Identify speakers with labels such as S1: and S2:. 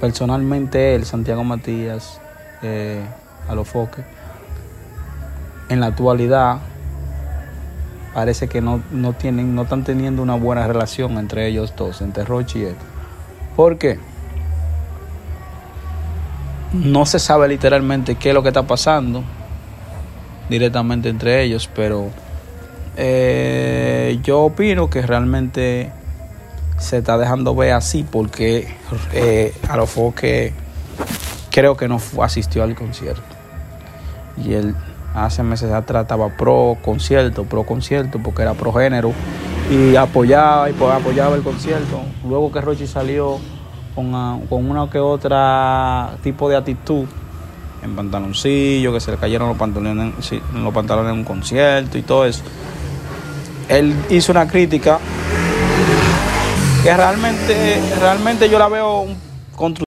S1: personalmente él, Santiago Matías, eh, a los foques, en la actualidad parece que no, no, tienen, no están teniendo una buena relación entre ellos dos, entre Rochi y él. ¿Por qué? No se sabe literalmente qué es lo que está pasando directamente entre ellos, pero eh, yo opino que realmente se está dejando ver así porque eh, a lo que creo que no asistió al concierto. Y él hace meses atrás estaba pro concierto, pro concierto, porque era pro género y apoyaba y apoyaba el concierto. Luego que Rochi salió con, con una que otra tipo de actitud en pantaloncillo, que se le cayeron los pantalones, los pantalones en un concierto y todo eso. Él hizo una crítica que realmente, realmente yo la veo construida